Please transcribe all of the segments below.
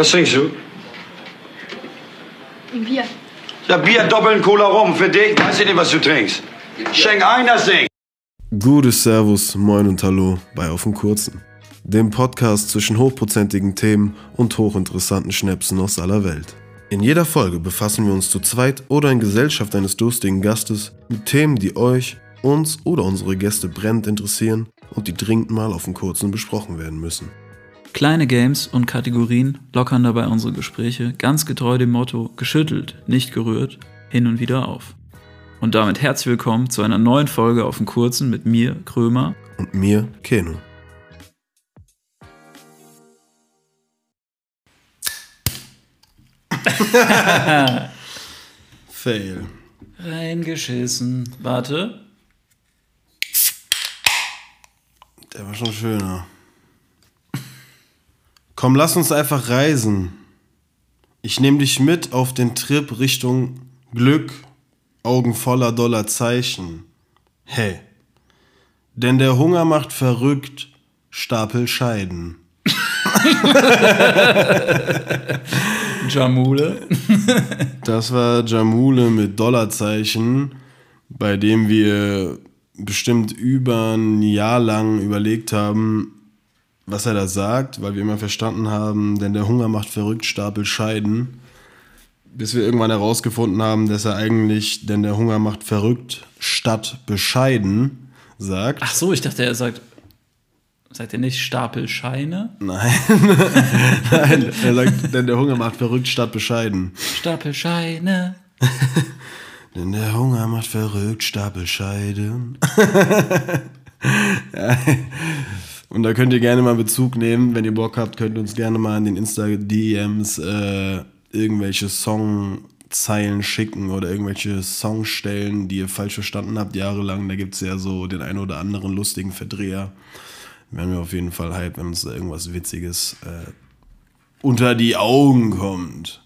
Was trinkst du? Ein Bier. Ja, Bier, doppeln Cola rum. Für dich weiß ich nicht, was du trinkst. Schenk ein, das Ding. Gutes Servus, Moin und Hallo bei Auf dem Kurzen. Dem Podcast zwischen hochprozentigen Themen und hochinteressanten Schnäpsen aus aller Welt. In jeder Folge befassen wir uns zu zweit oder in Gesellschaft eines durstigen Gastes mit Themen, die euch, uns oder unsere Gäste brennend interessieren und die dringend mal auf dem Kurzen besprochen werden müssen. Kleine Games und Kategorien lockern dabei unsere Gespräche ganz getreu dem Motto geschüttelt, nicht gerührt, hin und wieder auf. Und damit herzlich willkommen zu einer neuen Folge auf dem Kurzen mit mir, Krömer. Und mir, Keno. Fail. Reingeschissen. Warte. Der war schon schöner. Komm, lass uns einfach reisen. Ich nehme dich mit auf den Trip Richtung Glück, Augen voller Dollarzeichen. Hey. Denn der Hunger macht verrückt, Stapel Scheiden. Jamule. Das war Jamule mit Dollarzeichen, bei dem wir bestimmt über ein Jahr lang überlegt haben, was er da sagt, weil wir immer verstanden haben, denn der Hunger macht verrückt, Stapel Scheiden. Bis wir irgendwann herausgefunden haben, dass er eigentlich, denn der Hunger macht verrückt, statt bescheiden sagt. Ach so, ich dachte, er sagt. Sagt er nicht Stapel Scheine? Nein. Nein, er sagt, denn der Hunger macht verrückt, statt bescheiden. Stapel Scheine. Denn der Hunger macht verrückt, Stapel Scheiden. ja. Und da könnt ihr gerne mal Bezug nehmen. Wenn ihr Bock habt, könnt ihr uns gerne mal in den Insta-DMs äh, irgendwelche Songzeilen schicken oder irgendwelche Songstellen, die ihr falsch verstanden habt, jahrelang. Da gibt es ja so den einen oder anderen lustigen Verdreher. Werden wir auf jeden Fall hype, wenn uns da irgendwas Witziges äh, unter die Augen kommt.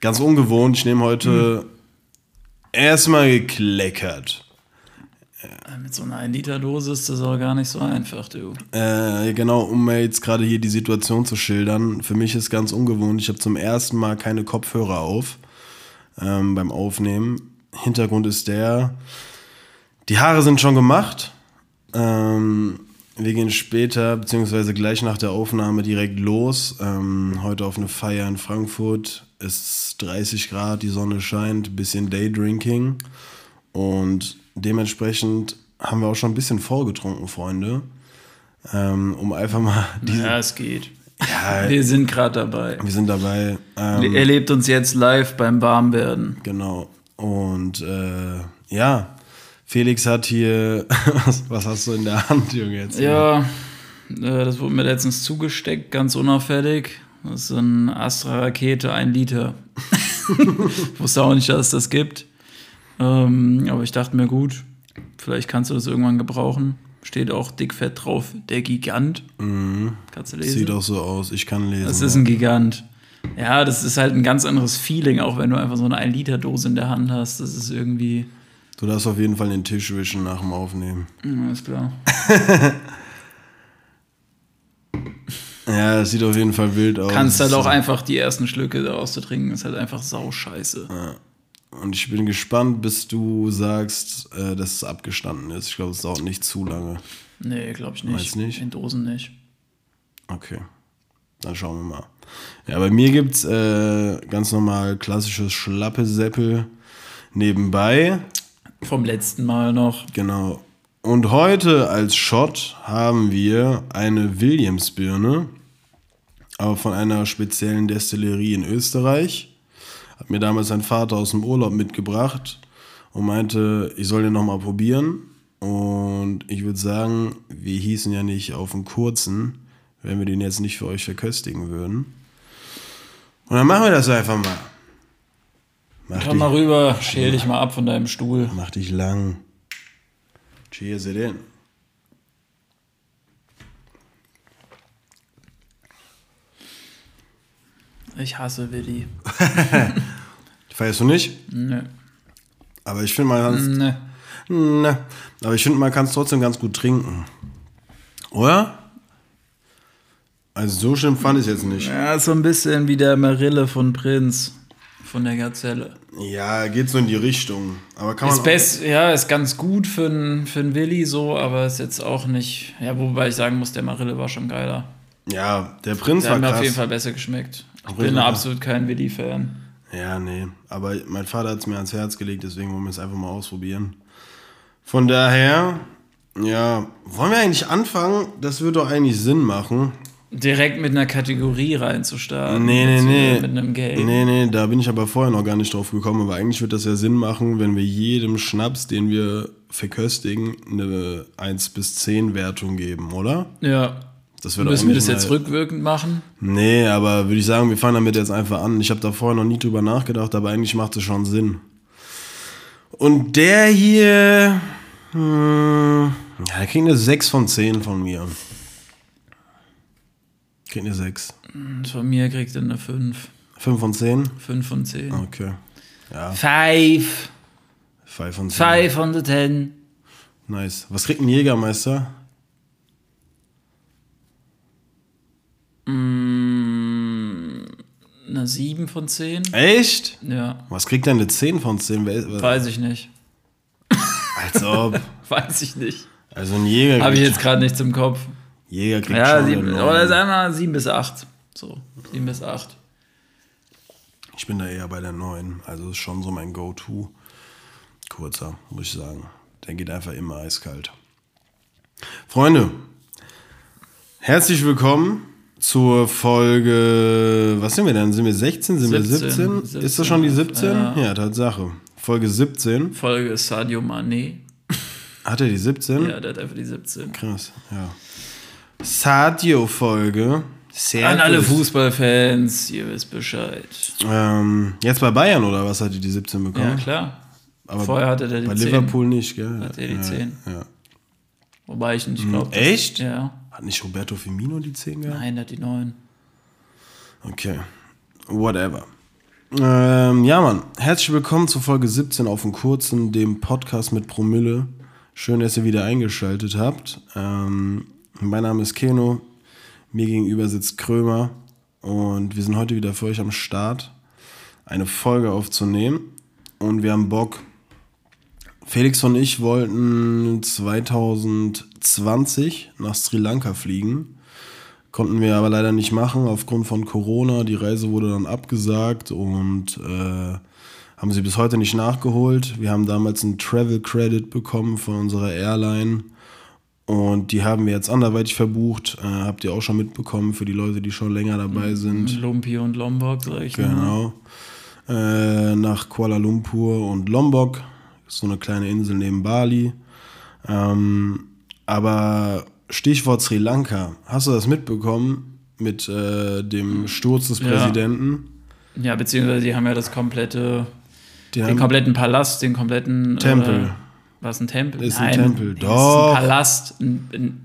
Ganz ungewohnt, ich nehme heute erstmal gekleckert. Mit so einer 1-Liter-Dose ist das auch gar nicht so einfach, du. Äh, genau, um mir jetzt gerade hier die Situation zu schildern. Für mich ist ganz ungewohnt. Ich habe zum ersten Mal keine Kopfhörer auf ähm, beim Aufnehmen. Hintergrund ist der, die Haare sind schon gemacht. Ähm, wir gehen später, beziehungsweise gleich nach der Aufnahme direkt los. Ähm, heute auf eine Feier in Frankfurt. Es ist 30 Grad, die Sonne scheint, bisschen Daydrinking. Und dementsprechend haben wir auch schon ein bisschen vorgetrunken, Freunde. Ähm, um einfach mal die. Ja, es geht. Ja, Wir sind gerade dabei. wir sind dabei. Ähm, Er lebt uns jetzt live beim Warmwerden. Genau. Und äh, ja, Felix hat hier. was, was hast du in der Hand, Junge, jetzt? Ja, äh, das wurde mir letztens zugesteckt, ganz unauffällig. Das ist eine Astra-Rakete, ein Liter. ich wusste auch nicht, dass es das gibt. Ähm, aber ich dachte mir, gut, vielleicht kannst du das irgendwann gebrauchen. Steht auch dickfett drauf, der Gigant. Kannst du lesen? Sieht auch so aus. Ich kann lesen. Das ist ein Gigant. Ja, das ist halt ein ganz anderes Feeling, auch wenn du einfach so eine 1-Liter-Dose in der Hand hast. Das ist irgendwie. du darfst auf jeden Fall den Tisch wischen nach dem Aufnehmen. Ja, ist klar. Ja, das sieht auf jeden Fall wild aus. Kannst halt auch einfach die ersten Schlücke daraus zu trinken, ist halt einfach sauscheiße. Und ich bin gespannt, bis du sagst, äh, dass es abgestanden ist. Ich glaube, es dauert nicht zu lange. Nee, glaube ich nicht. Meinst nicht? In Dosen nicht. Okay. Dann schauen wir mal. Ja, bei mir gibt es äh, ganz normal klassisches Schlappe-Seppel nebenbei. Vom letzten Mal noch. Genau. Und heute als Shot haben wir eine Williams-Birne, aber von einer speziellen Destillerie in Österreich. Hat mir damals ein Vater aus dem Urlaub mitgebracht und meinte, ich soll den nochmal probieren. Und ich würde sagen, wir hießen ja nicht auf dem kurzen, wenn wir den jetzt nicht für euch verköstigen würden. Und dann machen wir das einfach mal. Mach Komm mal rüber, schäl dich mal ab von deinem Stuhl. Mach dich lang. Cheers it in. Ich hasse Willi. Feierst du nicht? Nö. Aber ich finde, man kann es. Nö. Ne. Aber ich finde, man kann es trotzdem ganz gut trinken. Oder? Also so schlimm fand ich es jetzt nicht. Ja, so ein bisschen wie der Marille von Prinz. Von der Gazelle. Ja, geht so in die Richtung. Aber kann man. Ist best, ja, ist ganz gut für einen für Willi so, aber ist jetzt auch nicht. Ja, wobei ich sagen muss, der Marille war schon geiler. ja, der Prinz Der war hat mir krass. auf jeden Fall besser geschmeckt. Ich bin absolut kein Willi-Fan. Ja, nee. Aber mein Vater hat es mir ans Herz gelegt, deswegen wollen wir es einfach mal ausprobieren. Von daher, ja, wollen wir eigentlich anfangen? Das würde doch eigentlich Sinn machen. Direkt mit einer Kategorie reinzustarten. Nee, nee, nee. Mit einem Game. Nee, nee, da bin ich aber vorher noch gar nicht drauf gekommen. Aber eigentlich würde das ja Sinn machen, wenn wir jedem Schnaps, den wir verköstigen, eine 1 bis 10 Wertung geben, oder? Ja. Das wird Müssen wir das jetzt mal- rückwirkend machen? Nee, aber würde ich sagen, wir fangen damit jetzt einfach an. Ich habe da vorher noch nie drüber nachgedacht, aber eigentlich macht es schon Sinn. Und der hier, hm, ja, der kriegt eine 6 von 10 von mir. Kriegt eine 6. Von mir kriegt er eine 5. 5 von 10? 5 von 10. Okay. Ja, 5. 5 von 10. 5 von der 10. Nice. Was kriegt ein Jägermeister? Eine 7 von 10. Echt? Ja. Was kriegt denn eine 10 von 10? Wer- Weiß ich nicht. Als ob. Weiß ich nicht. Also ein Jäger Habe ich jetzt gerade nichts im Kopf. Jäger kriegt Ja, schon sieben, oder sagen wir 7 bis 8. So, 7 bis 8. Ich bin da eher bei der 9. Also ist schon so mein Go-To. Kurzer, muss ich sagen. Der geht einfach immer eiskalt. Freunde, herzlich willkommen zur Folge. Was sind wir denn? Sind wir 16? Sind wir 17? 17? Ist das schon die 17? Ja. Ja, Tatsache. Folge 17. Folge Sadio Mané. Hat er die 17? Ja, der hat einfach die 17. Krass, ja. Sadio-Folge. Sehr An alle. Fußballfans, ihr wisst Bescheid. Ähm, jetzt bei Bayern oder was hat die die 17 bekommen? Ja, klar. Aber Vorher hatte der die Bei 10. Liverpool nicht, gell? Hat er die ja, 10. Ja. Wobei ich nicht glaube. Echt? Ja. Hat nicht Roberto Firmino die 10 gehabt? Nein, der hat die 9. Okay. Whatever. Ähm, ja, Mann. Herzlich willkommen zur Folge 17 auf dem Kurzen, dem Podcast mit Promille. Schön, dass ihr wieder eingeschaltet habt. Ähm, mein Name ist Keno. Mir gegenüber sitzt Krömer. Und wir sind heute wieder für euch am Start, eine Folge aufzunehmen. Und wir haben Bock. Felix und ich wollten 2020 nach Sri Lanka fliegen. Konnten wir aber leider nicht machen aufgrund von Corona. Die Reise wurde dann abgesagt und äh, haben sie bis heute nicht nachgeholt. Wir haben damals einen Travel Credit bekommen von unserer Airline und die haben wir jetzt anderweitig verbucht. Äh, habt ihr auch schon mitbekommen für die Leute, die schon länger dabei sind. Lumpi und Lombok, sag ich mal. Genau. Äh, nach Kuala Lumpur und Lombok. So eine kleine Insel neben Bali. Ähm, aber Stichwort Sri Lanka. Hast du das mitbekommen mit äh, dem Sturz des Ja. Präsidenten? Ja, beziehungsweise die haben ja das komplette, Die den kompletten Palast, den kompletten Tempel. Äh, was ein Tempel? Ist ein Nein, Tempel. nee, Doch. Ist ein Palast. Ein, ein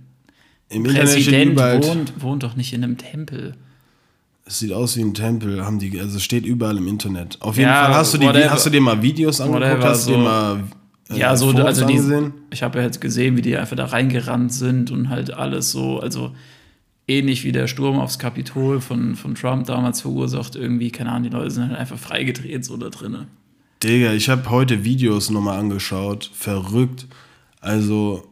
Im Präsident wohnt, wohnt doch nicht in einem Tempel. Es sieht aus wie ein Tempel, haben die, also es steht überall im Internet. Auf jeden Ja, Fall hast du, die, whatever. hast du dir mal Videos angeguckt, Whatever, hast du dir mal äh, Ja, so, Fotos also die, angesehen? ich habe ja jetzt gesehen, wie die einfach da reingerannt sind und halt alles so, also ähnlich wie der Sturm aufs Kapitol von, von Trump damals verursacht, irgendwie, keine Ahnung, die Leute sind halt einfach freigedreht so da drinnen. Digga, ich habe heute Videos nochmal angeschaut. Verrückt. Also,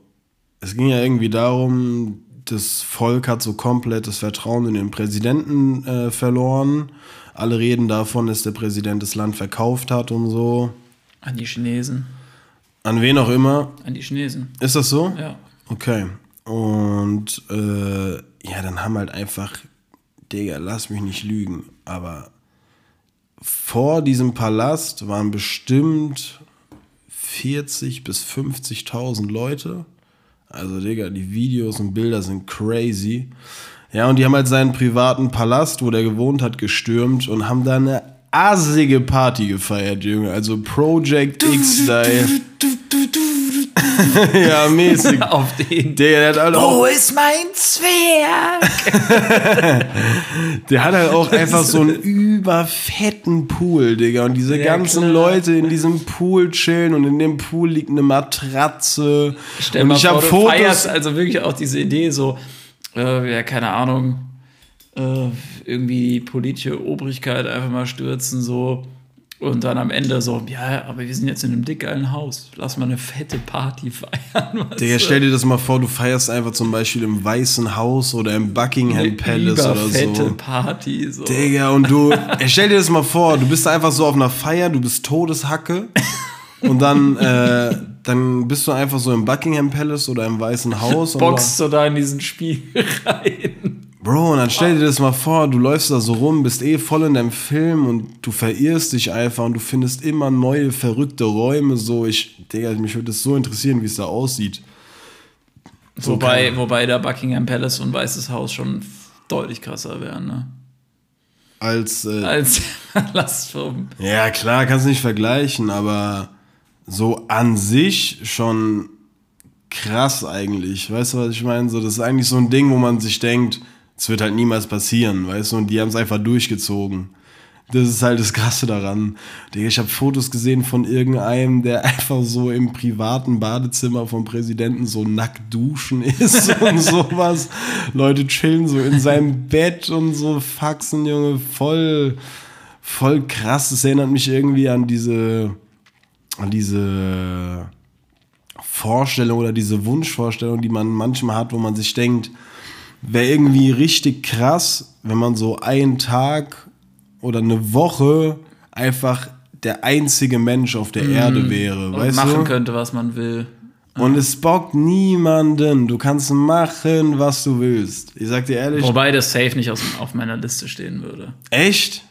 es ging ja irgendwie darum, das Volk hat so komplett das Vertrauen in den Präsidenten äh, verloren. Alle reden davon, dass der Präsident das Land verkauft hat und so. An die Chinesen. An wen auch immer. An die Chinesen. Ist das so? Ja. Okay. Und äh, ja, dann haben halt einfach, Digga, lass mich nicht lügen, aber vor diesem Palast waren bestimmt 40 bis 50.000 Leute. Also, Digga, die Videos und Bilder sind crazy. Ja, und die haben halt seinen privaten Palast, wo der gewohnt hat, gestürmt und haben da eine assige Party gefeiert, Junge. Also Project X-Style. ja, mäßig. Auf den. Der, der hat halt auch, Wo ist mein Zwerg? der hat halt auch einfach so einen überfetten Pool, Digga. Und diese Ja, ganzen klar. Leute in diesem Pool chillen und in dem Pool liegt eine Matratze. Stell und mal ich vor, habe du Fotos. feierst also wirklich auch diese Idee so, äh, ja, keine Ahnung, äh, irgendwie die politische Obrigkeit einfach mal stürzen, so. Und dann am Ende so, ja, aber wir sind jetzt in einem dickgeilen Haus. Lass mal eine fette Party feiern. Digga, stell dir das mal vor, du feierst einfach zum Beispiel im Weißen Haus oder im Buckingham Eine Palace oder so. Party. So. Digga, und du, stell dir das mal vor, du bist einfach so auf einer Feier, du bist Todeshacke und dann, äh, dann bist du einfach so im Buckingham Palace oder im Weißen Haus. und Boxst du da in diesen Spiegel rein. Bro, und dann stell dir das mal vor, du läufst da so rum, bist eh voll in deinem Film und du verirrst dich einfach und du findest immer neue, verrückte Räume. So, ich, Digga, mich würde das so interessieren, wie es da aussieht. So wobei, kann- wobei der Buckingham Palace und Weißes Haus schon deutlich krasser wären, ne? Als, äh, Als Palast vom. ja, klar, kannst nicht vergleichen, aber so an sich schon krass eigentlich. Weißt du, was ich meine? So, das ist eigentlich so ein Ding, wo man sich denkt, es wird halt niemals passieren, weißt du? Und die haben es einfach durchgezogen. Das ist halt das Krasse daran. Ich habe Fotos gesehen von irgendeinem, der einfach so im privaten Badezimmer vom Präsidenten so nackt duschen ist und sowas. Leute chillen so in seinem Bett und so faxen, Junge, voll, voll krass. Das erinnert mich irgendwie an diese, an diese Vorstellung oder diese Wunschvorstellung, die man manchmal hat, wo man sich denkt, wäre irgendwie richtig krass, wenn man so einen Tag oder eine Woche einfach der einzige Mensch auf der Erde wäre, Und weißt machen du? könnte, was man will. Und es bockt niemanden. Du kannst machen, was du willst. Ich sag dir ehrlich, Wobei das safe nicht aus, auf meiner Liste stehen würde. echt?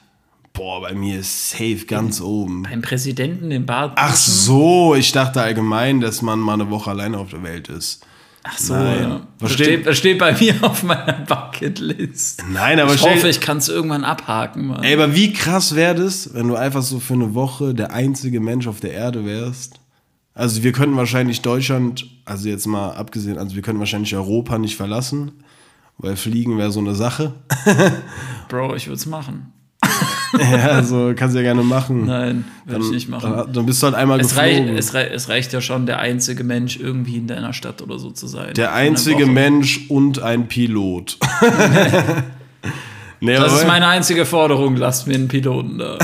Boah, bei mir ist safe ganz oben. Beim Präsidenten den Bart. Ach so, ich dachte allgemein, dass man mal eine Woche alleine auf der Welt ist. Ach so, Nein. ja. Das steht- das steht bei mir auf meiner Bucketlist. Nein, aber Ich hoffe, ich kann es irgendwann abhaken, Mann. Ey, aber wie krass wäre das, wenn du einfach so für eine Woche der einzige Mensch auf der Erde wärst? Also wir könnten wahrscheinlich Deutschland, also jetzt mal abgesehen, also wir können wahrscheinlich Europa nicht verlassen, weil Fliegen wäre so eine Sache. Bro, ich würde es machen. ja, also kannst du ja gerne machen. Nein, würde ich nicht machen. Dann, dann bist du halt einmal Es, reicht, geflogen. es, rei es reicht ja schon, der einzige Mensch irgendwie in deiner Stadt oder so zu sein. der einzige. Mensch und ein Pilot. nee, Das ist meine einzige Forderung, lasst mir einen Piloten da.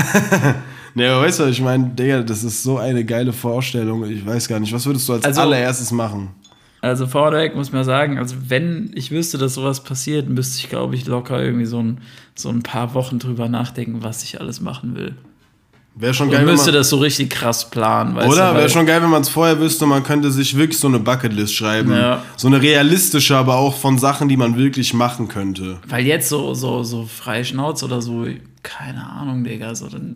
nee, aber weißt du, ich meine, Digga, das ist so eine geile Vorstellung. Ich weiß gar nicht, was würdest du als Also- allererstes machen? Also vorweg muss man sagen, also wenn ich wüsste, dass sowas passiert, müsste ich, glaube ich, locker irgendwie so ein, so ein paar Wochen drüber nachdenken, was ich alles machen will. Wäre schon geil, wenn müsste man, das so richtig krass planen, weißt Oder? Wäre schon geil, wenn man es vorher wüsste, man könnte sich wirklich so eine Bucketlist schreiben. Ja. So eine realistische, aber auch von Sachen, die man wirklich machen könnte. Weil jetzt so, so, so freie Schnauze oder so, keine Ahnung, Digga, so dann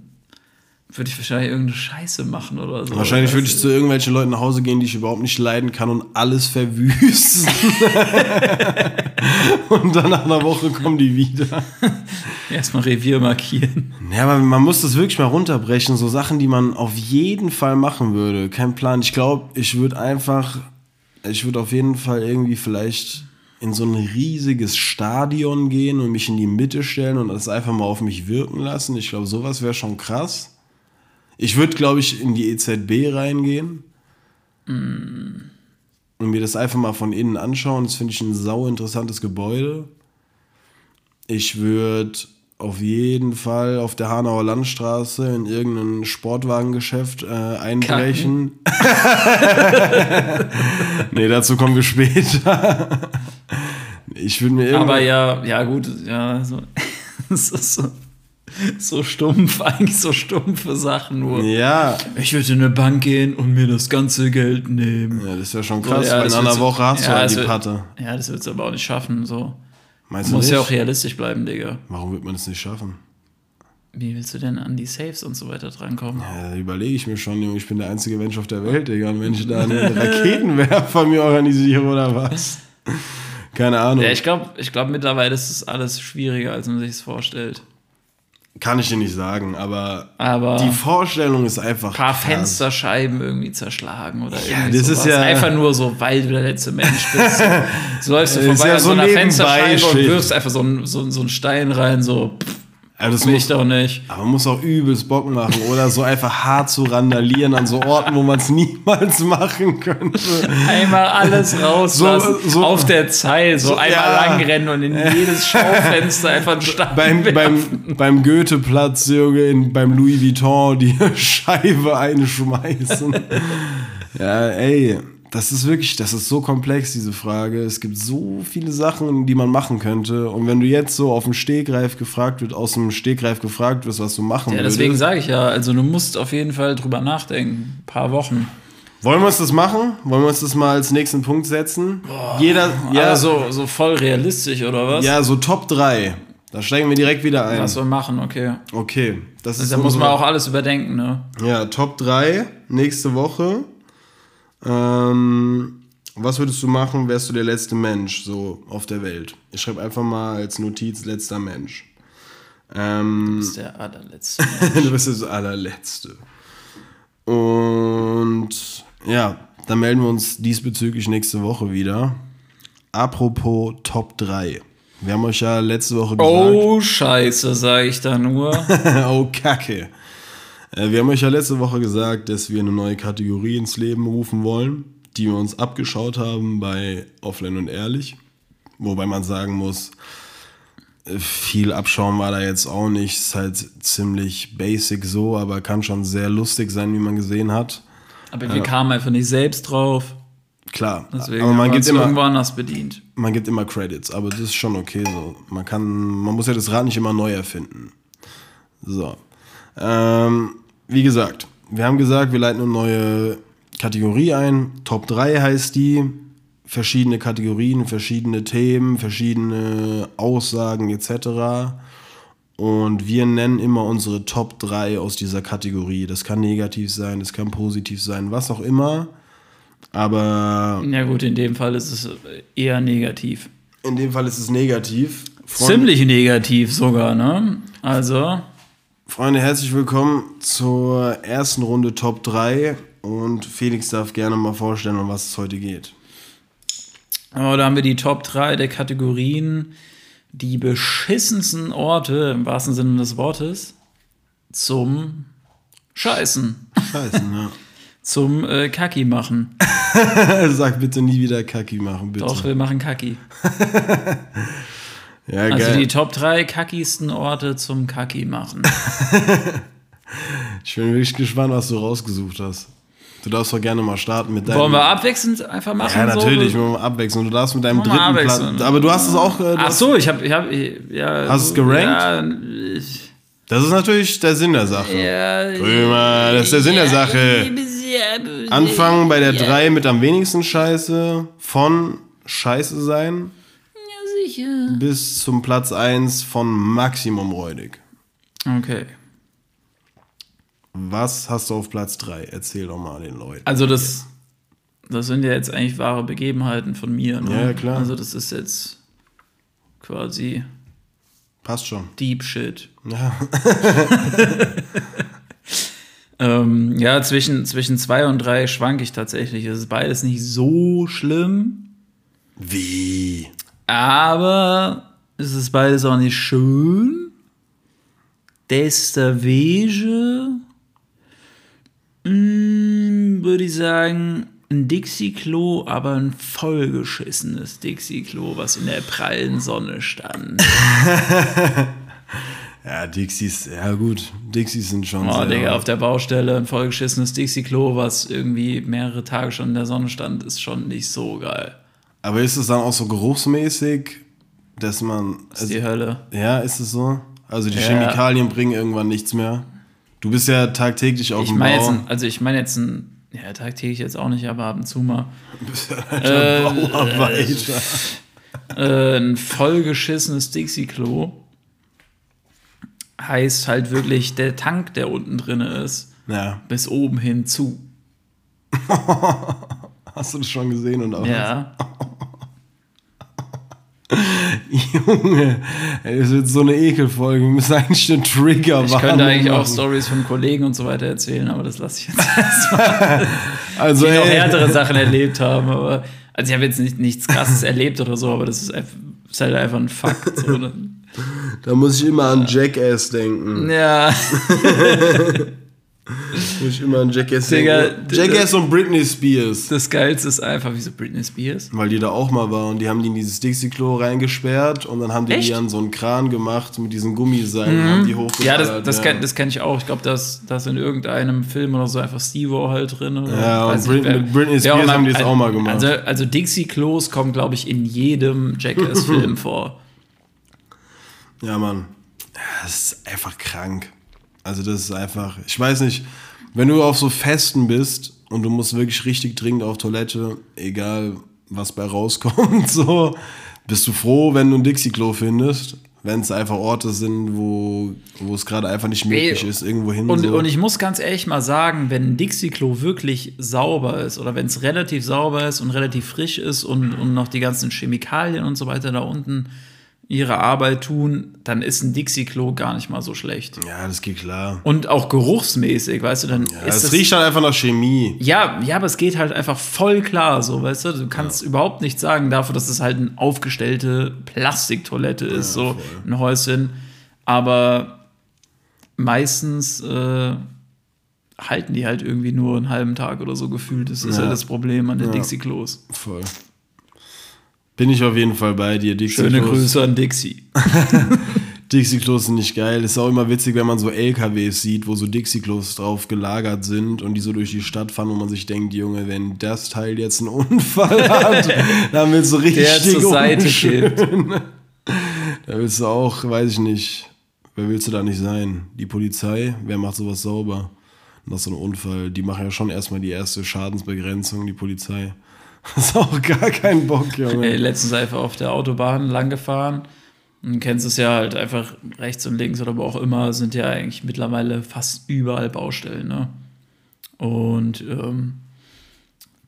würde ich wahrscheinlich irgendeine Scheiße machen oder so. Wahrscheinlich würde ich zu irgendwelchen Leuten nach Hause gehen, die ich überhaupt nicht leiden kann und alles verwüsten. und dann nach einer Woche kommen die wieder. erstmal Revier markieren. Ja, aber man muss das wirklich mal runterbrechen. So Sachen, die man auf jeden Fall machen würde. Kein Plan. Ich glaube, ich würde einfach, ich würde auf jeden Fall irgendwie vielleicht in so ein riesiges Stadion gehen und mich in die Mitte stellen und das einfach mal auf mich wirken lassen. Ich glaube, sowas wäre schon krass. Ich würde, glaube ich, in die EZB reingehen und mir das einfach mal von innen anschauen. Das finde ich ein sau interessantes Gebäude. Ich würde auf jeden Fall auf der Hanauer Landstraße in irgendein Sportwagengeschäft äh, einbrechen. nee, dazu kommen wir später. ich würde mir Aber ja, ja gut, ja, so, das ist so, so stumpf, eigentlich so stumpfe Sachen nur. Ja, Ich würde in eine Bank gehen und mir das ganze Geld nehmen. ja, das ist ja schon krass. ja, weil in einer Woche hast du ja, halt das die wird- Patte. Ja, das wird es aber auch nicht schaffen. So. Meinst Du du nicht? ja auch realistisch bleiben, Digga. Warum wird man das nicht schaffen? Wie willst du denn an die Saves und so weiter drankommen? Ja, da überlege ich mir schon, Junge, ich bin der einzige Mensch auf der Welt, Digga. Und wenn ich da einen Raketenwerfer mir organisiere oder was? Keine Ahnung. Ja, ich glaube, ich glaub, mittlerweile ist es alles schwieriger, als man sich es vorstellt. Kann ich dir nicht sagen, aber Aber die Vorstellung ist einfach. ein paar krass. Fensterscheiben irgendwie zerschlagen oder Ja, irgendwie das ist sowas. ja- Einfach nur so, weil du der letzte Mensch bist. So läufst du Ist vorbei ja an so so einer Fensterscheibe und wirfst einfach so einen, so, so einen Stein rein, so. pff, Also das Will muss, ich doch nicht. aber man muss auch übelst Bock machen oder so einfach hart zu randalieren an so Orten, wo man es niemals machen könnte. Einmal alles rauslassen. So- so- auf der Zeit. So, So, einmal ja. langrennen und in jedes Schaufenster einfach einen Stein beim, werfen. beim, beim Goetheplatz, Junge, in, beim Louis Vuitton die Scheibe einschmeißen. ja, ey, das ist wirklich, das ist so komplex, diese Frage. Es gibt so viele Sachen, die man machen könnte. Und wenn du jetzt so auf dem Stegreif gefragt wird, aus dem Stegreif gefragt wirst, was du machen Ja, würdest. deswegen sage ich ja, also du musst auf jeden Fall drüber nachdenken. Ein paar Wochen. Wollen wir uns das machen? Wollen wir uns das mal als nächsten Punkt setzen? Jeder, ja, Ja, so, so voll realistisch, oder was? ja, so Top 3. Da steigen wir direkt wieder ein. Was wir machen, okay. Okay, das ist Da muss man auch alles überdenken, ne? Ja, Top 3 nächste Woche. Ähm, was würdest du machen, wärst du der letzte Mensch so auf der Welt? Ich schreibe einfach mal als Notiz letzter Mensch. Ähm, Das ist der allerletzte. du bist das allerletzte. Und ja, dann melden wir uns diesbezüglich nächste Woche wieder. Apropos Top 3. Wir haben euch ja letzte Woche gesagt. oh, scheiße, sage ich da nur. oh, Kacke. Äh, Wir haben euch ja letzte Woche gesagt, dass wir eine neue Kategorie ins Leben rufen wollen, die wir uns abgeschaut haben bei Offline und Ehrlich. Wobei man sagen muss, äh, viel Abschauen war da jetzt auch nicht. Ist halt ziemlich basic so, aber kann schon sehr lustig sein, wie man gesehen hat. Aber wir kamen einfach nicht selbst drauf. Klar, Deswegen aber man gibt, immer, irgendwo anders bedient. man gibt immer Credits, aber das ist schon okay so. Man kann, man muss ja das Rad nicht immer neu erfinden. So. Ähm, wie gesagt, wir haben gesagt, wir leiten eine neue Kategorie ein. Top 3 heißt die. Verschiedene Kategorien, verschiedene Themen, verschiedene Aussagen etc. Und wir nennen immer unsere Top 3 aus dieser Kategorie. Das kann negativ sein, das kann positiv sein, was auch immer. Aber Ja gut, in dem Fall ist es eher negativ. in dem Fall ist es negativ. Ziemlich negativ sogar, ne? Also, Freunde, herzlich willkommen zur ersten Runde Top 3. Und Felix darf gerne mal vorstellen, um was es heute geht. oh, da haben wir die Top 3 der Kategorien, die beschissensten Orte, im wahrsten Sinne des Wortes, zum Scheißen, Scheiße, ne? zum äh, Kaki machen. Sag bitte nie wieder Kaki machen, bitte. Doch, wir machen Kaki. ja, Also geil. die Top 3 kackigsten Orte zum Kaki machen. ich bin wirklich gespannt, was du rausgesucht hast. Du darfst doch gerne mal starten mit deinem. Wollen wir abwechselnd einfach machen? ja, natürlich, So? wir wollen abwechseln. Du darfst mit deinem dritten Platz. Aber du hast es auch. Äh, Ach so, ich habe, ich hab, ja. Hast du es gerankt? Ja, ich, Das ist natürlich der Sinn der Sache. ja, Römer, das ist der Sinn der Sache. Anfangen bei der 3 mit am wenigsten Scheiße, von Scheiße sein sicher. bis zum Platz 1 von Maximum räudig. Okay. Was hast du auf Platz 3? Erzähl doch mal den Leuten. Also das, das sind ja jetzt eigentlich wahre Begebenheiten von mir. Ne? Ja, ja, klar. Also das ist jetzt quasi Passt schon. Deep Shit. Ja. Ähm, ja, zwischen, zwischen zwei und drei schwank ich tatsächlich. Es ist beides nicht so schlimm, Wie? Aber es ist beides auch nicht schön. Deswegen mm, würde ich sagen, ein Dixie-Klo, aber ein vollgeschissenes Dixie-Klo, was in der prallen Sonne stand. Ja, Dixies, ja gut. Dixies sind schon Oh. Digga, auf der Baustelle ein vollgeschissenes Dixie-Klo, was irgendwie mehrere Tage schon in der Sonne stand, ist schon nicht so geil. Aber ist es dann auch so geruchsmäßig, dass man. Das ist die Hölle. ja, ist es so? Also die Ja. Chemikalien bringen irgendwann nichts mehr. Du bist ja tagtäglich auf Ich dem meine Bau. jetzt, ein, also ich meine jetzt ein, ja, tagtäglich jetzt auch nicht, aber ab und zu mal. Du bist ja alter Bauarbeiter. Äh, ein vollgeschissenes Dixie-Klo heißt halt wirklich, der Tank, der unten drin ist, Ja, bis oben hin zu. hast du das schon gesehen und auch. Ja. Junge, das wird so eine Ekelfolge. Wir müssen eigentlich eine trigger Ich könnte eigentlich auch Stories von Kollegen und so weiter erzählen, aber das lasse ich jetzt erstmal. Also, die noch härtere Sachen erlebt haben. Aber, also ich habe jetzt nicht, nichts krasses erlebt oder so, aber das ist, einfach, ist halt einfach ein Fakt. So, ne? Da muss ich immer an Jackass denken. Ja, Muss ich immer an Jackass Digga, denken. Jackass und Britney Spears. das Geilste ist einfach, wieso Britney Spears? Weil die da auch mal war und die haben die in dieses Dixie-Klo reingesperrt und dann haben die Echt? Mhm. die an so einen Kran gemacht mit diesen Gummiseilen und haben die Ja, hochgeballert. das, das, Kenn, das kenne ich auch. Ich glaube, dass das in irgendeinem Film oder so einfach Steve halt drin. Oder Ja, und weiß Brit- wer- mit Britney Spears immer- haben die das auch mal gemacht. Also, also Dixie-Klos kommen, glaube ich, in jedem Jackass-Film vor. Ja, Mann. Ja, Das ist einfach krank. Also das ist einfach, ich weiß nicht, wenn du auf so Festen bist und du musst wirklich richtig dringend auf Toilette, egal was bei rauskommt, so, bist du froh, wenn du ein Dixie-Klo findest, wenn es einfach Orte sind, wo, wo es gerade einfach nicht möglich ist, irgendwo hin. Und, so. und ich muss ganz ehrlich mal sagen, wenn ein Dixie-Klo wirklich sauber ist oder wenn es relativ sauber ist und relativ frisch ist und, und noch die ganzen Chemikalien und so weiter da unten ihre Arbeit tun, dann ist ein Dixie-Klo gar nicht mal so schlecht. ja, das geht klar. Und auch geruchsmäßig, weißt du, dann Ja, ist es riecht halt einfach nach Chemie. ja, ja, aber es geht halt einfach voll klar, so, weißt du, du kannst überhaupt nichts sagen dafür, dass es halt eine aufgestellte Plastiktoilette ist, so ein Häuschen, aber meistens äh, halten die halt irgendwie nur einen halben Tag oder so gefühlt, das ist ja, Ja. das Problem an den Dixie-Klos. Voll. Bin ich auf jeden Fall bei dir. Dixie Schöne Grüße an Dixie. Dixie-Klos sind nicht geil. Ist auch immer witzig, wenn man so LKWs sieht, wo so Dixie-Klos drauf gelagert sind und die so durch die Stadt fahren, wo man sich denkt, Junge, wenn das Teil jetzt einen Unfall hat, dann willst du richtig Der zur Seite kippt. Da willst du auch, weiß ich nicht, wer willst du da nicht sein? Die Polizei? Wer macht sowas sauber? Nach so einem Unfall. Die machen ja schon erstmal die erste Schadensbegrenzung, die Polizei. Das ist auch gar kein Bock, Junge. Ey, letztens einfach auf der Autobahn lang gefahren. Und du kennst es ja halt einfach rechts und links oder wo auch immer sind ja eigentlich mittlerweile fast überall Baustellen. Ne? Und ähm,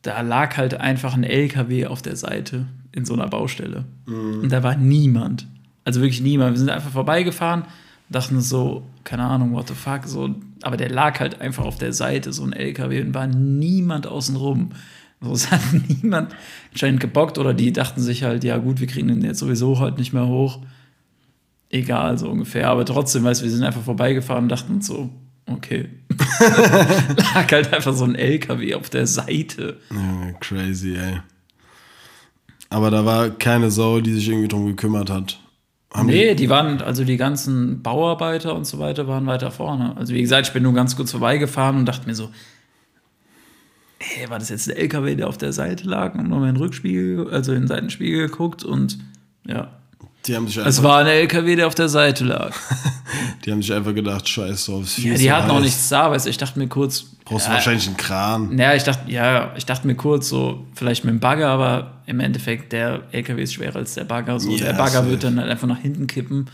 da lag halt einfach ein LKW auf der Seite in so einer Baustelle. Und da war niemand. Also wirklich niemand. Wir sind einfach vorbeigefahren, dachten so, keine Ahnung, what the fuck, so. Aber der lag halt einfach auf der Seite, so ein LKW, und war niemand außenrum. So, es hat niemand anscheinend gebockt oder die dachten sich halt, ja gut, wir kriegen den jetzt sowieso heute nicht mehr hoch. Egal, so ungefähr. Aber trotzdem, weißt du, wir sind einfach vorbeigefahren und dachten so, okay. lag halt einfach so ein LKW auf der Seite. Ja, crazy, ey. Aber da war keine Sau, die sich irgendwie drum gekümmert hat. Haben Nee, die waren, also die ganzen Bauarbeiter und so weiter waren weiter vorne. Also wie gesagt, ich bin nur ganz kurz vorbeigefahren und dachte mir so, ey, war das jetzt der LKW, der auf der Seite lag und nur in den Rückspiegel, also in den Seitenspiegel geguckt und ja. Die, haben sich Es war ein LKW, der auf der Seite lag. die haben sich einfach gedacht, scheiß drauf. ist viel Ja, die hatten auch nichts da, weißt du, ich dachte mir kurz. Brauchst du ja, wahrscheinlich einen Kran. Ja, ich dachte, ja, ich dachte mir kurz so, vielleicht mit dem Bagger, aber im Endeffekt, der LKW ist schwerer als der Bagger. So, Ja, der Bagger safe. wird dann halt einfach nach hinten kippen.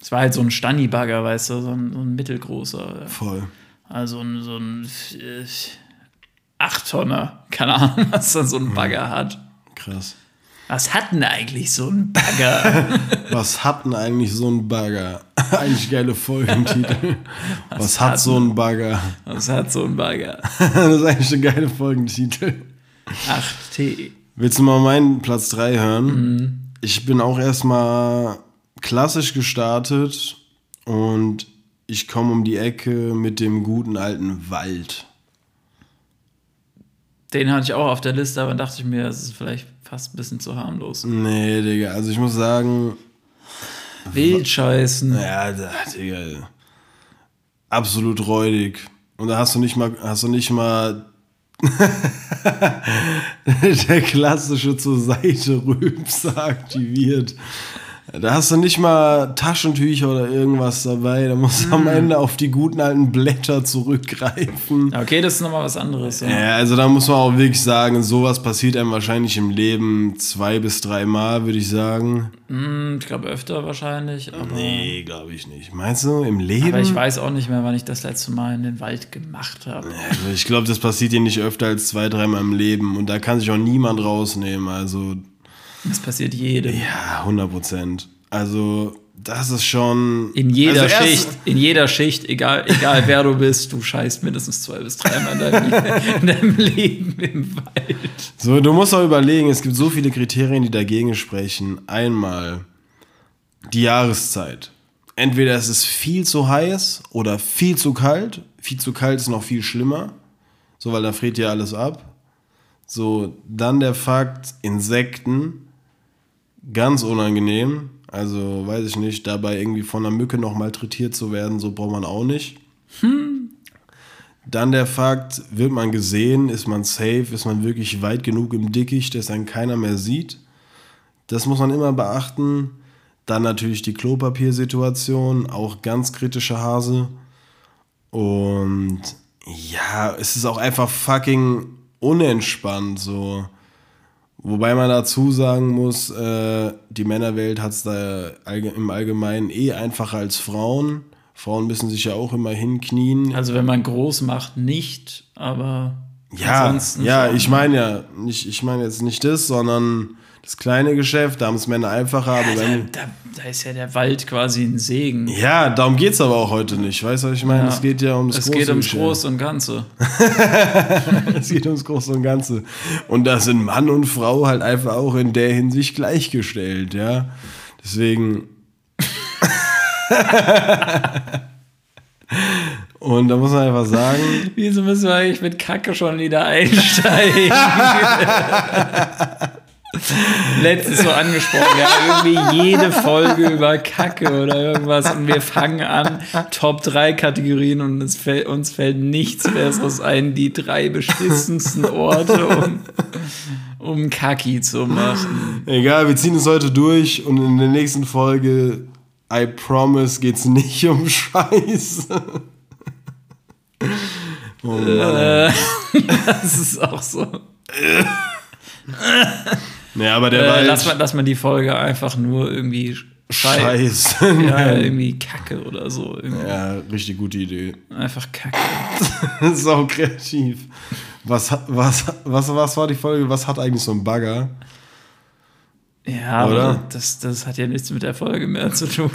Es war halt so ein Stani-Bagger, weißt du, so ein, so ein mittelgroßer. Voll. Also ein, so ein äh, Acht-Tonner. Keine Ahnung, was dann so ein Bagger hat. Krass. Was hat denn eigentlich so ein Bagger? Was hat denn eigentlich so ein Bagger? eigentlich geile Folgentitel. Was, hat hat so ein Bagger? Was hat so ein Bagger? das ist eigentlich ein geile Folgentitel. 8T. Willst du mal meinen Platz 3 hören? Ich bin auch erstmal klassisch gestartet und ich komme um die Ecke mit dem guten alten Wald. Den hatte ich auch auf der Liste, aber dachte ich mir, das ist vielleicht fast ein bisschen zu harmlos. Nee, Digga, also ich muss sagen, Wildscheißen. ja, da, Digga, absolut räudig. Und da hast du nicht mal, hast du nicht mal der klassische zur Seite Rülpser aktiviert. Da hast du nicht mal Taschentücher oder irgendwas dabei. Da musst du am Ende auf die guten alten Blätter zurückgreifen. Okay, das ist nochmal was anderes. Ja. Ja, also da muss man auch wirklich sagen, sowas passiert einem wahrscheinlich im Leben zwei bis drei Mal, würde ich sagen. Hm, Ich glaube öfter wahrscheinlich. Aber, Nee, glaube ich nicht. Meinst du, im Leben? aber ich weiß auch nicht mehr, wann ich das letzte Mal in den Wald gemacht habe. Also ich glaube, das passiert dir nicht öfter als zwei, dreimal im Leben. Und da kann sich auch niemand rausnehmen. Also, Das passiert jedem. ja, 100 Prozent. Also, das ist schon. In jeder also Schicht, in jeder Schicht, egal, egal wer du bist, du scheißt mindestens zwei bis dreimal in deinem, in deinem Leben im Wald. So, du musst auch überlegen, es gibt so viele Kriterien, die dagegen sprechen. Einmal, die Jahreszeit. Entweder es ist viel zu heiß oder viel zu kalt. Viel zu kalt ist noch viel schlimmer. So, weil da friert ja alles ab. So, dann der Fakt, Insekten, ganz unangenehm. Also, weiß ich nicht, dabei irgendwie von einer Mücke noch malträtiert zu werden, so braucht man auch nicht. Dann der Fakt, wird man gesehen, ist man safe, ist man wirklich weit genug im Dickicht, dass einen keiner mehr sieht. Das muss man immer beachten. Dann natürlich die Klopapiersituation, auch ganz kritische Hase. Und ja, es ist auch einfach fucking unentspannt so. Wobei man dazu sagen muss, äh, die Männerwelt hat es da im Allgemeinen eh einfacher als Frauen. Frauen müssen sich ja auch immer hinknien. Also wenn man groß macht, nicht, aber Ja, ansonsten ja, ich meine ja, nicht, ich meine jetzt nicht das, sondern das kleine Geschäft, da haben es Männer einfacher, aber da, wenn, da, da ist ja der Wald quasi ein Segen. ja, darum geht es aber auch heute nicht. Weißt du, was ich meine? Ja. Es geht ja ums Es große geht ums. Große und Ganze. Es geht ums Große und Ganze. Und da sind Mann und Frau halt einfach auch in der Hinsicht gleichgestellt, ja. Deswegen. und da muss man einfach sagen, Wieso müssen wir eigentlich mit Kacke schon wieder einsteigen? Letztens so angesprochen, ja, irgendwie jede Folge über Kacke oder irgendwas und wir fangen an, Top 3 Kategorien und es fällt, uns fällt nichts Besseres ein, die drei beschissensten Orte, um, um Kacki zu machen. egal, wir ziehen es heute durch und in der nächsten Folge, I promise, geht's nicht um Scheiße. Oh Mann. Äh, das ist auch so. Ja, aber der Äh, Wald. lass, mal, lass mal die Folge einfach nur irgendwie Schei- Scheiße. Ja, irgendwie Kacke oder so. Irgendwie ja, richtig gute Idee. Einfach Kacke. Sau kreativ. Was, was, was, was war die Folge? Was hat eigentlich so ein Bagger? Ja, Oder? aber das, das hat ja nichts mit der Folge mehr zu tun.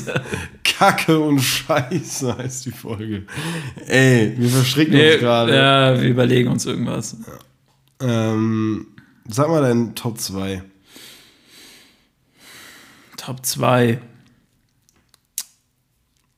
Kacke und Scheiße heißt die Folge. Ey, wir verstricken uns Nee, gerade. ja, wir überlegen uns irgendwas. Ähm, sag mal deinen Top 2. Top 2.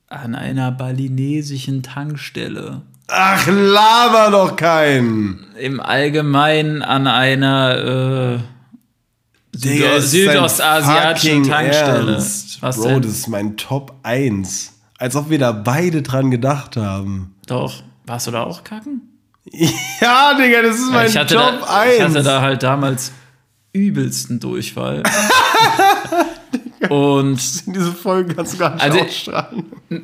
An einer balinesischen Tankstelle. Ach, laber doch keinen! Im Allgemeinen an einer äh, Südo südostasiatischen Tankstelle. Ernst. Was Bro, denn? das ist mein Top 1. Als ob wir da beide dran gedacht haben. Doch. Warst du da auch kacken? Ja, Digga, das ist mein ich hatte Top da, Ich 1. hatte da halt damals übelsten Durchfall. Und Diese Folge kannst du gar nicht Also- ausstrahlen.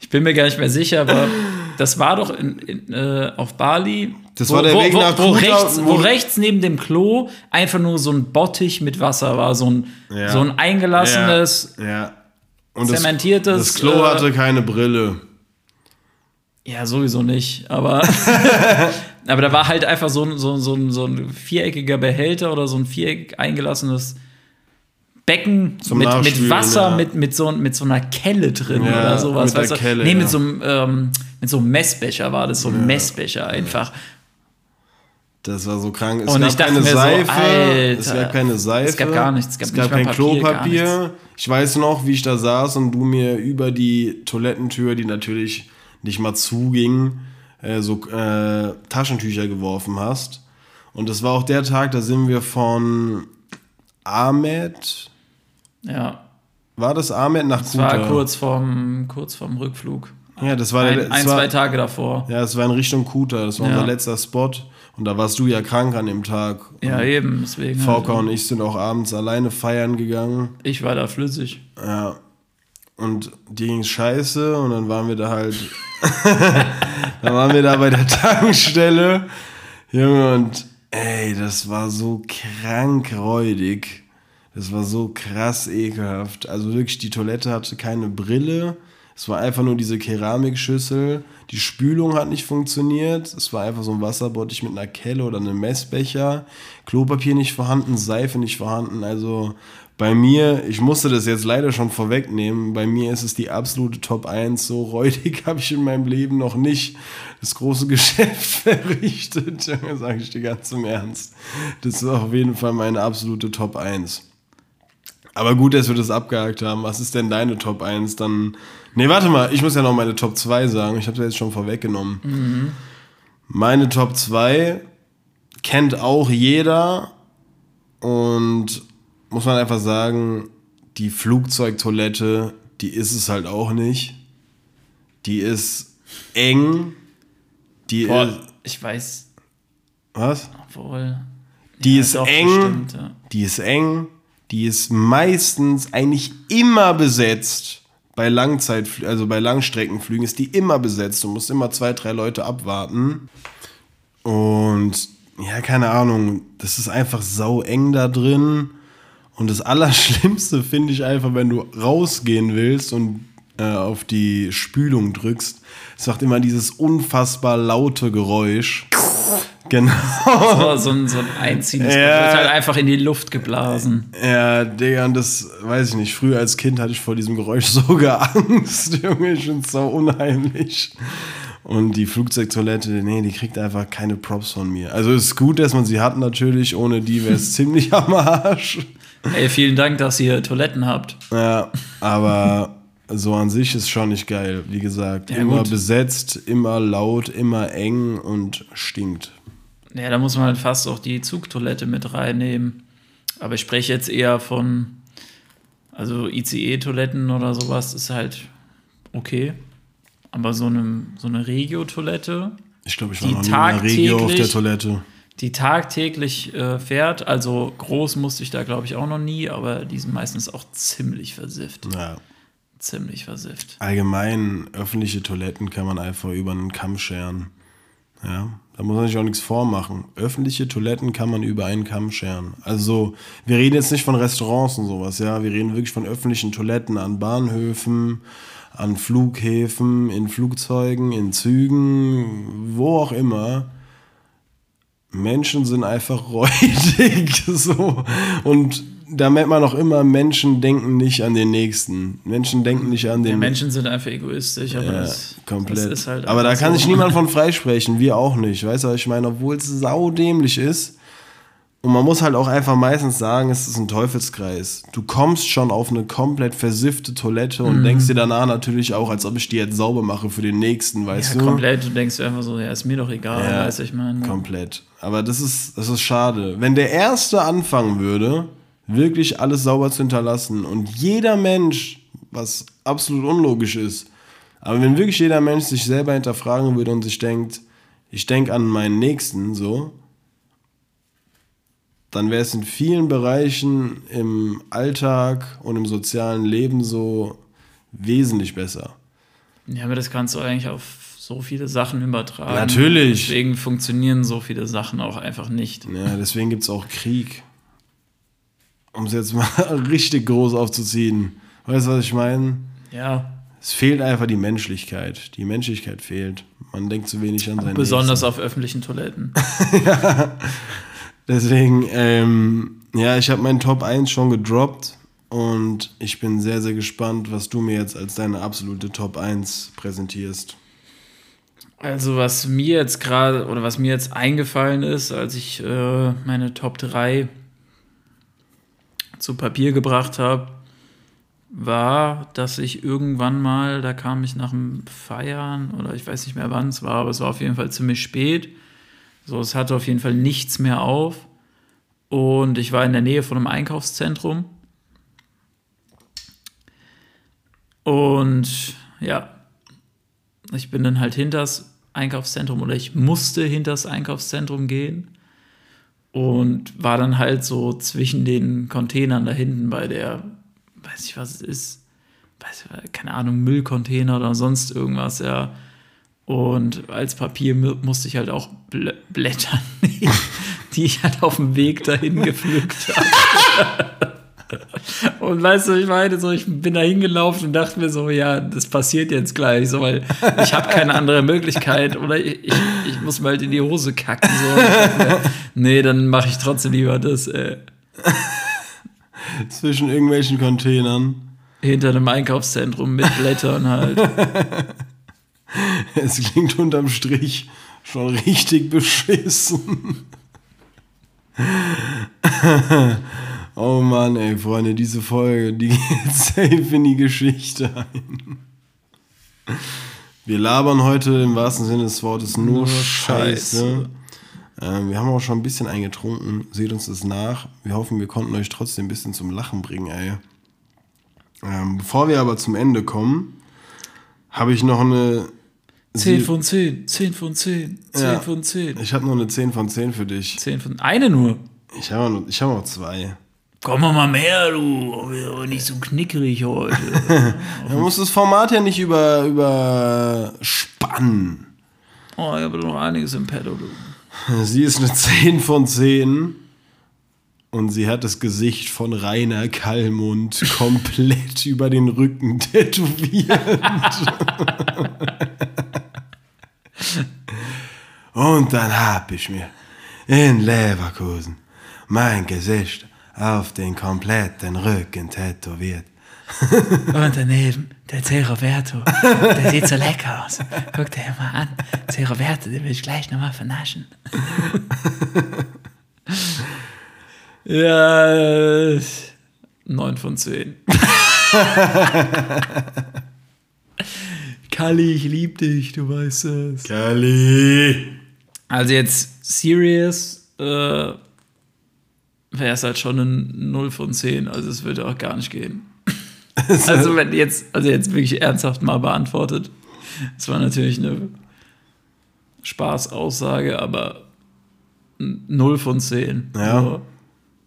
ich bin mir gar nicht mehr sicher, aber das war doch in, in, äh, auf Bali. Das war der Weg wo, nach wo, Kuta, rechts, wo wo- rechts neben dem Klo einfach nur so ein Bottich mit Wasser war, so ein, Ja. so ein eingelassenes. Ja. ja. Und das, Zementiertes, das Klo äh, hatte keine Brille. Ja, sowieso nicht, aber, aber da war halt einfach so, ein- so, so, so ein viereckiger Behälter oder so ein viereckig eingelassenes Becken Zum mit, mit Wasser, ja. mit, mit, so, mit so einer Kelle drin Ja, oder sowas. mit weißt du? Kelle, nee, mit ja. so, einem, ähm, mit so einem Messbecher war das, so ein Messbecher einfach. Das war so krank. Es Und gab keine mir so, Seife. Alter, es gab keine Seife. es gab gar nichts, es gab nicht kein mal Papier, Klopapier. Ich weiß noch, wie ich da saß und du mir über die Toilettentür, die natürlich nicht mal zuging, äh, so äh, Taschentücher geworfen hast. Und das war auch der Tag, da sind wir von Ahmed. Ja, War das Ahmed nach es war Kuta? kurz vorm, kurz vorm Rückflug. Ja, das war Ein, der, ein war, zwei Tage davor. Ja, es war in Richtung Kuta. Das war Ja. unser letzter Spot. Und da warst du ja krank an dem Tag. Ja, eben, deswegen. VK halt. und ich sind auch abends alleine feiern gegangen. Ich war da flüssig. Ja. Und dir ging's scheiße und dann waren wir da halt. dann waren wir da bei der Tankstelle. Junge, und ey, das war so krank räudig. Das war so krass ekelhaft. Also wirklich, die Toilette hatte keine Brille. Es war einfach nur diese Keramikschüssel. Die Spülung hat nicht funktioniert. Es war einfach so ein Wasserbottich mit einer Kelle oder einem Messbecher. Klopapier nicht vorhanden, Seife nicht vorhanden. Also bei mir, ich musste das jetzt leider schon vorwegnehmen, bei mir ist es die absolute Top 1. So räudig habe ich in meinem Leben noch nicht das große Geschäft verrichtet. Junge, sage ich dir ganz im Ernst. Das ist auf jeden Fall meine absolute Top 1. Aber gut, dass wir das abgehakt haben. Was ist denn deine Top 1? Dann. Nee, warte mal, ich muss ja noch meine Top 2 sagen. Ich habe das jetzt schon vorweggenommen. Meine Top 2 kennt auch jeder und muss man einfach sagen, die Flugzeugtoilette, die ist es halt auch nicht. Die ist eng. Die ist. Boah, ich weiß, Was? obwohl. Die Ja, ist eng. bestimmt, ja. Die ist eng. Die ist meistens eigentlich immer besetzt. Bei Langzeitflügen, also bei Langstreckenflügen ist die immer besetzt. Du musst immer zwei, drei Leute abwarten. Und ja, keine Ahnung, das ist einfach sau eng da drin. Und das Allerschlimmste finde ich einfach, wenn du rausgehen willst und äh, auf die Spülung drückst. Es macht immer dieses unfassbar laute Geräusch. Genau. So, so ein, so ein einziehendes Ja. wird halt einfach in die Luft geblasen. Ja, Digga, und das weiß ich nicht. Früher als Kind hatte ich vor diesem Geräusch sogar Angst, Junge. Ich find's so unheimlich. Und die Flugzeugtoilette, nee, die kriegt einfach keine Props von mir. Also ist gut, dass man sie hat natürlich. Ohne die wäre es ziemlich am Arsch. Ey, vielen Dank, dass ihr Toiletten habt. Ja, aber so an sich ist schon nicht geil. Wie gesagt, Ja, immer gut. besetzt, immer laut, immer eng und stinkt. Ja, da muss man halt fast auch die Zugtoilette mit reinnehmen. Aber ich spreche jetzt eher von, also ICE-Toiletten oder sowas ist halt okay. Aber so eine, so eine Regio-Toilette, Ich glaube, ich war noch nie in einer Regio auf der Toilette. Die tagtäglich äh, fährt, also groß musste ich da glaube ich auch noch nie, aber die sind meistens auch ziemlich versifft. Ja. Ziemlich versifft. Allgemein, öffentliche Toiletten kann man einfach über einen Kamm scheren. Ja, da muss man sich auch nichts vormachen. Öffentliche Toiletten kann man über einen Kamm scheren. Also, wir reden jetzt nicht von Restaurants und sowas, ja. Wir reden wirklich von öffentlichen Toiletten an Bahnhöfen, an Flughäfen, in Flugzeugen, in Zügen, wo auch immer. Menschen sind einfach räudig, so. Und da merkt man auch immer, Menschen denken nicht an den Nächsten. Menschen denken nicht an den Ja, Menschen sind einfach egoistisch, aber ja, das, komplett. das ist halt Aber da kann so. sich niemand von freisprechen, wir auch nicht. Weißt du, ich meine, obwohl es saudämlich ist. Und man muss halt auch einfach meistens sagen, es ist ein Teufelskreis. Du kommst schon auf eine komplett versiffte Toilette Mhm. und denkst dir danach natürlich auch, als ob ich die jetzt sauber mache für den nächsten, weißt Ja, du? komplett. Du denkst dir einfach so, ja, ist mir doch egal, Ja, weiß ich meine. Komplett. Aber das ist, das ist schade. Wenn der Erste anfangen würde, wirklich alles sauber zu hinterlassen und jeder Mensch, was absolut unlogisch ist, aber wenn wirklich jeder Mensch sich selber hinterfragen würde und sich denkt, ich denke an meinen Nächsten so, dann wäre es in vielen Bereichen im Alltag und im sozialen Leben so wesentlich besser. Ja, aber das kannst du eigentlich auf so viele Sachen übertragen. Natürlich. Deswegen funktionieren so viele Sachen auch einfach nicht. Ja, deswegen gibt es auch Krieg. Um es jetzt mal richtig groß aufzuziehen. Weißt du, was ich meine? Ja, Es fehlt einfach die Menschlichkeit. Die Menschlichkeit fehlt. Man denkt zu wenig an seinen besonders auf öffentlichen Toiletten. Nächsten. Deswegen, ähm, ja, ich habe meinen Top 1 schon gedroppt. Und ich bin sehr, sehr gespannt, was du mir jetzt als deine absolute Top 1 präsentierst. Also, was mir jetzt gerade oder was mir jetzt eingefallen ist, als ich äh, meine Top 3 zu Papier gebracht habe, war, dass ich irgendwann mal, da kam ich nach dem Feiern oder ich weiß nicht mehr wann es war, aber es war auf jeden Fall ziemlich spät. So, es hatte auf jeden Fall nichts mehr auf. Und ich war in der Nähe von einem Einkaufszentrum. Und ja, ich bin dann halt hinters Einkaufszentrum oder ich musste hinters Einkaufszentrum gehen und war dann halt so zwischen den Containern da hinten bei der, weiß ich was es ist, weiß keine Ahnung, Müllcontainer oder sonst irgendwas, ja. Und als Papier mu- musste ich halt auch Blä Blätter nehmen, die ich halt auf dem Weg dahin gepflückt habe. Und weißt du, ich meine, so, ich bin da hingelaufen und dachte mir so, ja, das passiert jetzt gleich, so, weil ich habe keine andere Möglichkeit oder ich, ich, ich muss mal halt in die Hose kacken. So. Dachte nee, dann mache ich trotzdem lieber das äh, Zwischen irgendwelchen Containern. hinter einem Einkaufszentrum mit Blättern halt. Es klingt unterm Strich schon richtig beschissen. Oh Mann, ey, Freunde, diese Folge, die geht safe in die Geschichte ein. Wir labern heute im wahrsten Sinne des Wortes nur, Nur Scheiße. Scheiße. Ähm, wir haben auch schon ein bisschen eingetrunken. Seht uns das nach. Wir hoffen, wir konnten euch trotzdem ein bisschen zum Lachen bringen, ey. Ähm, bevor wir aber zum Ende kommen, habe ich noch eine. 10 von 10, 10 von 10, 10 Ja. von 10. Ich habe noch eine 10 von 10 für dich. 10 von. Eine nur. Ich habe noch, ich hab noch zwei. Komm mal mehr, du. Nicht so knickerig heute. Man muss das Format ja nicht über, überspannen. Oh, ich habe noch einiges im Petto, du. Sie ist eine 10 von 10 und sie hat das Gesicht von Rainer Kallmund komplett über den Rücken tätowiert. und dann hab ich mir in Leverkusen mein Gesicht auf den kompletten Rücken tätowiert. Und daneben, der C. Roberto. Der sieht so lecker aus. Guck dir mal an. C. Roberto, den will ich gleich nochmal vernaschen. ja. 9 von 10. Kalli, ich lieb dich, du weißt es. Kali! Also jetzt serious äh, wäre es halt schon ein 0 von 10. Also es würde auch gar nicht gehen. Also wenn jetzt, also jetzt wirklich ernsthaft mal beantwortet. Es war natürlich eine Spaßaussage, aber ein 0 von 10. Ja. Nur-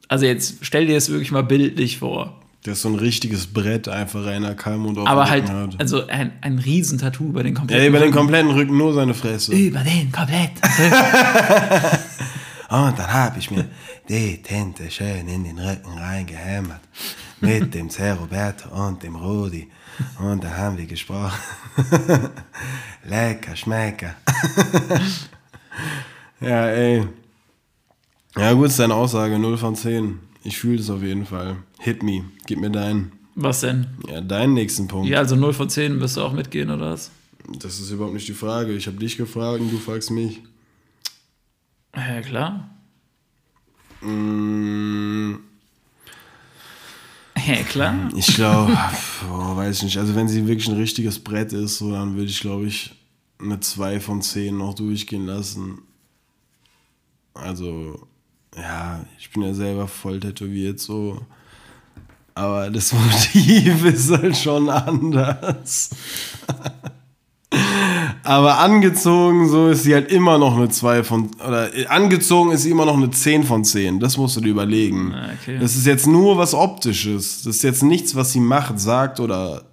Also jetzt stell dir das wirklich mal bildlich vor. Das ist so ein richtiges Brett, einfach Rainer Kallmund auf Aber halt, Rücken hat. also ein, ein Riesentattoo über den Ja, kompletten über den Rücken. kompletten Rücken nur seine Fresse. Über den komplett. Und dann hab ich mir die Tinte schön in den Rücken reingehämmert. Mit dem C. Roberto und dem Rudi. Und dann haben wir gesprochen. Lecker, schmecker. ja, ey. Ja, gut, ist deine Aussage. 0 von 10. Ich fühle es auf jeden Fall. Hit me. Gib mir deinen. Was denn? Ja, deinen nächsten Punkt. Ja, also 0 von 10 wirst du auch mitgehen, oder was? Das ist überhaupt nicht die Frage. Ich habe dich gefragt und du fragst mich. Ja, klar. Mm, Ja, klar. Ich glaube, weiß ich nicht. Also wenn sie wirklich ein richtiges Brett ist, so, dann würde ich, glaube ich, eine 2 von 10 noch durchgehen lassen. Also, ja, ich bin ja selber voll tätowiert, so. Aber das Motiv ist halt schon anders. Aber angezogen, so ist sie halt immer noch eine 2 von, oder äh, angezogen ist sie immer noch eine 10 von 10. Das musst du dir überlegen. Ah, okay. Das ist jetzt nur was Optisches. Das ist jetzt nichts, was sie macht, sagt oder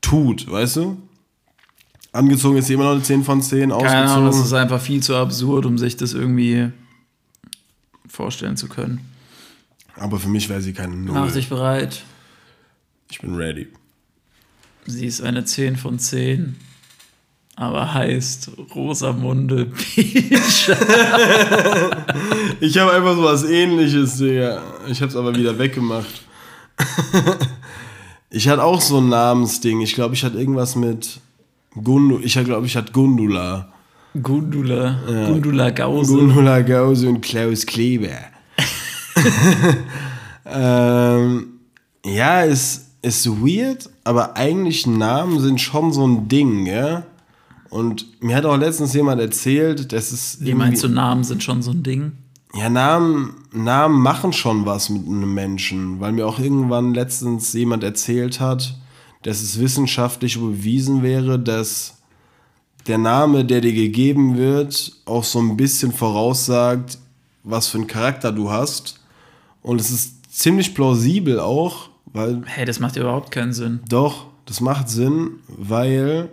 tut, weißt du? Angezogen ist sie immer noch eine 10 von 10, Keine Ahnung, das ist einfach viel zu absurd, um sich das irgendwie vorstellen zu können. Aber für mich wäre sie keine Null. Mach dich bereit. Ich bin ready. Sie ist eine 10 von 10, aber heißt Rosamunde Peach. Ich habe einfach so was ähnliches, Digga. Ich habe es aber wieder weggemacht. ich hatte auch so ein Namensding. Ich glaube, ich hatte irgendwas mit Gundu. Ich glaube, ich hatte Gundula. Gundula. Gundula Gause. Gundula Gause und Klaus Kleber. ähm, ja, ist, ist weird, aber eigentlich Namen sind schon so ein Ding, ja. Und mir hat auch letztens jemand erzählt, dass es. Wie meinst du, Namen sind schon so ein Ding? Ja, Namen, Namen machen schon was mit einem Menschen, weil mir auch irgendwann letztens jemand erzählt hat, dass es wissenschaftlich bewiesen wäre, dass der Name, der dir gegeben wird, auch so ein bisschen voraussagt, was für einen Charakter du hast. Und es ist ziemlich plausibel auch, weil Hey, das macht überhaupt keinen Sinn. doch, das macht Sinn, weil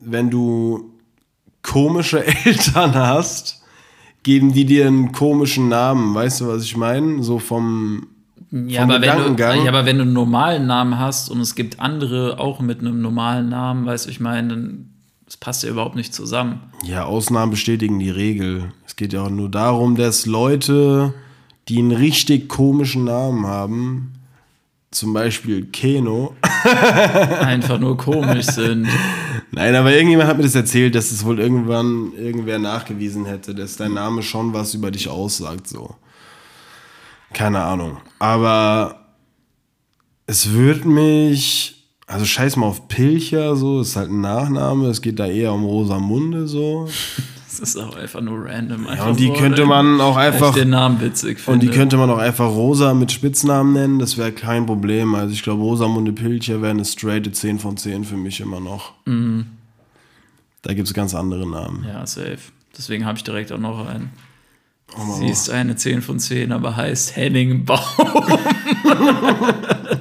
wenn du komische Eltern hast, geben die dir einen komischen Namen. Weißt du, was ich meine? So vom. Ja aber, wenn du, ja, aber wenn du einen normalen Namen hast und es gibt andere auch mit einem normalen Namen, weißt du, ich meine, dann das passt ja überhaupt nicht zusammen. Ja, Ausnahmen bestätigen die Regel. Es geht ja auch nur darum, dass Leute, die einen richtig komischen Namen haben, zum Beispiel Keno. Einfach nur komisch sind. Nein, aber irgendjemand hat mir das erzählt, dass es wohl irgendwann irgendwer nachgewiesen hätte, dass dein Name schon was über dich aussagt, so. Keine Ahnung. Aber es wird mich, also scheiß mal auf Pilcher, so, ist halt ein Nachname, es geht da eher um Rosamunde, so. Das ist auch einfach nur random. Ja, Einfach und die so, könnte man auch ich einfach, den Namen witzig finde. und die könnte man auch einfach Rosa mit Spitznamen nennen, das wäre kein Problem. Also ich glaube, Rosamunde Pilcher wäre eine straighte 10 von 10 für mich immer noch. Da gibt es ganz andere Namen. Ja, safe. Deswegen habe ich direkt auch noch einen. Sie ist eine 10 von 10, aber heißt Henning Baum.